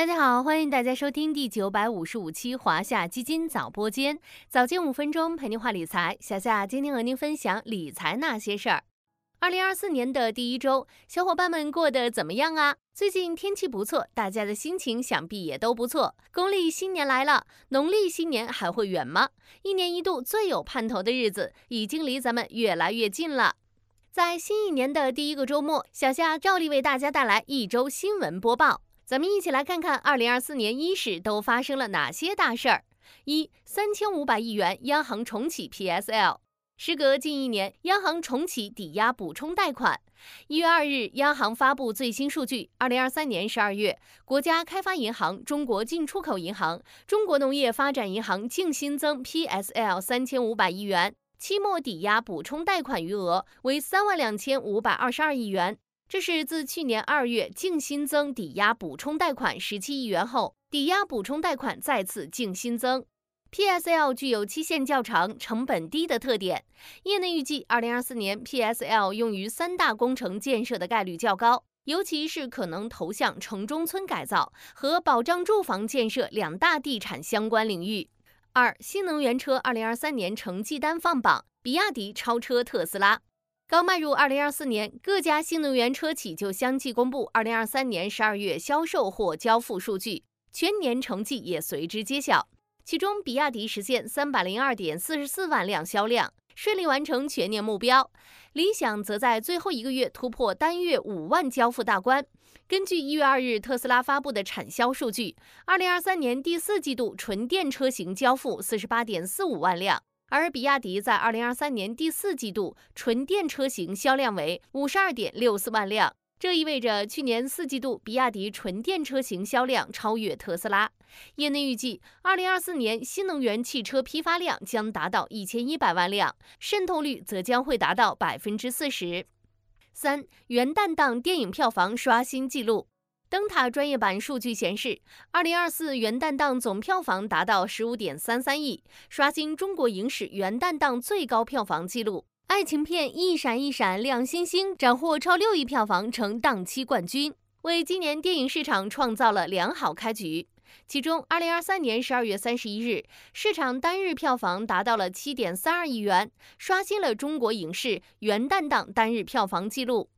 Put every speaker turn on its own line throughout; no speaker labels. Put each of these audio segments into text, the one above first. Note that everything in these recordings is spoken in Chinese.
大家好，欢迎大家收听第九百五十五期华夏基金早播间，早间五分钟陪您话理财。小夏今天和您分享理财那些事儿。二零二四年的第一周，小伙伴们过得怎么样啊？最近天气不错，大家的心情想必也都不错。公历新年来了，农历新年还会远吗？一年一度最有盼头的日子，已经离咱们越来越近了。在新一年的第一个周末，小夏照例为大家带来一周新闻播报。咱们一起来看看二零二四年伊始都发生了哪些大事儿。一三千五百亿元央行重启 PSL，时隔近一年，央行重启抵押补充贷款。一月二日，央行发布最新数据：二零二三年十二月，国家开发银行、中国进出口银行、中国农业发展银行净新增 PSL 三千五百亿元，期末抵押补充贷款余额为三万两千五百二十二亿元。这是自去年二月净新增抵押补充贷款十七亿元后，抵押补充贷款再次净新增。PSL 具有期限较长、成本低的特点。业内预计，二零二四年 PSL 用于三大工程建设的概率较高，尤其是可能投向城中村改造和保障住房建设两大地产相关领域。二、新能源车二零二三年成绩单放榜，比亚迪超车特斯拉。刚迈入二零二四年，各家新能源车企就相继公布二零二三年十二月销售或交付数据，全年成绩也随之揭晓。其中，比亚迪实现三百零二点四十四万辆销量，顺利完成全年目标；理想则在最后一个月突破单月五万交付大关。根据一月二日特斯拉发布的产销数据，二零二三年第四季度纯电车型交付四十八点四五万辆。而比亚迪在二零二三年第四季度纯电车型销量为五十二点六四万辆，这意味着去年四季度比亚迪纯电车型销量超越特斯拉。业内预计，二零二四年新能源汽车批发量将达到一千一百万辆，渗透率则将会达到百分之四十三。元旦档电影票房刷新纪录。灯塔专业版数据显示，二零二四元旦档总票房达到十五点三三亿，刷新中国影史元旦档最高票房纪录。爱情片《一闪一闪亮星星》斩获超六亿票房，成档期冠军，为今年电影市场创造了良好开局。其中，二零二三年十二月三十一日，市场单日票房达到了七点三二亿元，刷新了中国影视元旦档单日票房纪录。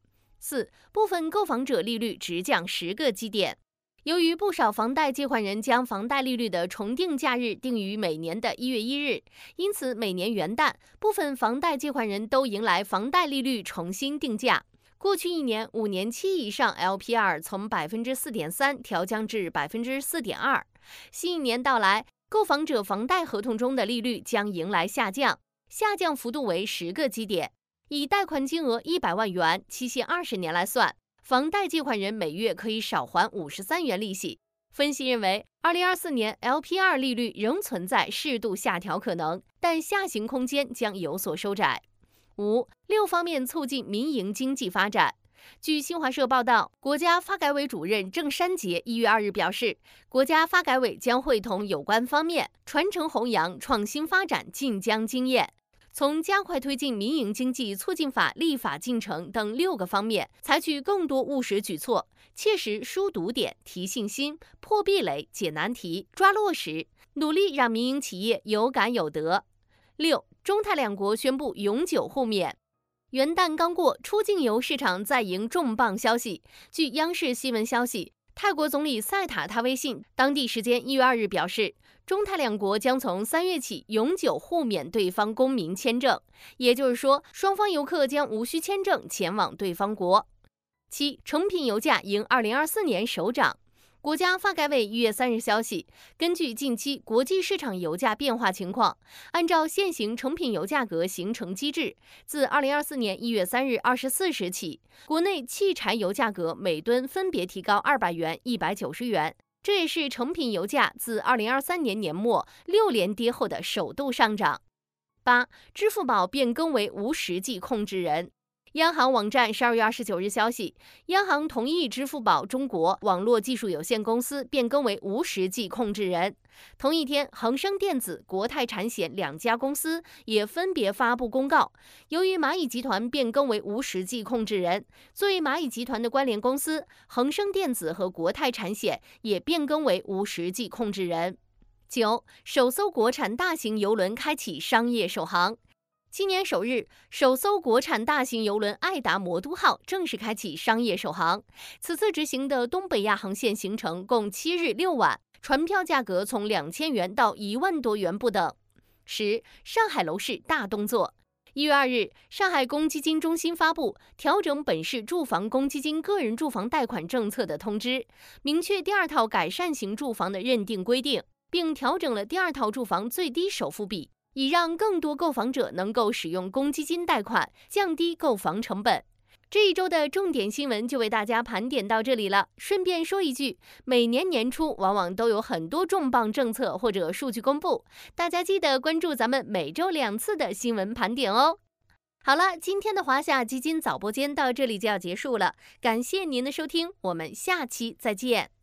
四部分购房者利率直降十个基点。由于不少房贷借款人将房贷利率的重定价日定于每年的一月一日，因此每年元旦，部分房贷借款人都迎来房贷利率重新定价。过去一年，五年期以上 LPR 从百分之四点三调降至百分之四点二。新一年到来，购房者房贷合同中的利率将迎来下降，下降幅度为十个基点。以贷款金额一百万元、期限二十年来算，房贷借款人每月可以少还五十三元利息。分析认为，二零二四年 LPR 利率仍存在适度下调可能，但下行空间将有所收窄。五六方面促进民营经济发展。据新华社报道，国家发改委主任郑山杰一月二日表示，国家发改委将会同有关方面传承弘扬创新发展晋江经验。从加快推进民营经济促进法立法进程等六个方面，采取更多务实举措，切实输堵点、提信心、破壁垒、解难题、抓落实，努力让民营企业有感有得。六，中泰两国宣布永久互免。元旦刚过，出境游市场再迎重磅消息。据央视新闻消息。泰国总理赛塔他微信当地时间一月二日表示，中泰两国将从三月起永久互免对方公民签证，也就是说，双方游客将无需签证前往对方国。七，成品油价迎二零二四年首涨。国家发改委一月三日消息，根据近期国际市场油价变化情况，按照现行成品油价格形成机制，自二零二四年一月三日二十四时起，国内汽柴油价格每吨分别提高二百元、一百九十元，这也是成品油价自二零二三年年末六连跌后的首度上涨。八，支付宝变更为无实际控制人。央行网站十二月二十九日消息，央行同意支付宝中国网络技术有限公司变更为无实际控制人。同一天，恒生电子、国泰产险两家公司也分别发布公告，由于蚂蚁集团变更为无实际控制人，作为蚂蚁集团的关联公司，恒生电子和国泰产险也变更为无实际控制人。九，首艘国产大型邮轮开启商业首航。今年首日，首艘国产大型邮轮“爱达魔都号”正式开启商业首航。此次执行的东北亚航线行程共七日六晚，船票价格从两千元到一万多元不等。十，上海楼市大动作。一月二日，上海公积金中心发布调整本市住房公积金个人住房贷款政策的通知，明确第二套改善型住房的认定规定，并调整了第二套住房最低首付比。以让更多购房者能够使用公积金贷款，降低购房成本。这一周的重点新闻就为大家盘点到这里了。顺便说一句，每年年初往往都有很多重磅政策或者数据公布，大家记得关注咱们每周两次的新闻盘点哦。好了，今天的华夏基金早播间到这里就要结束了，感谢您的收听，我们下期再见。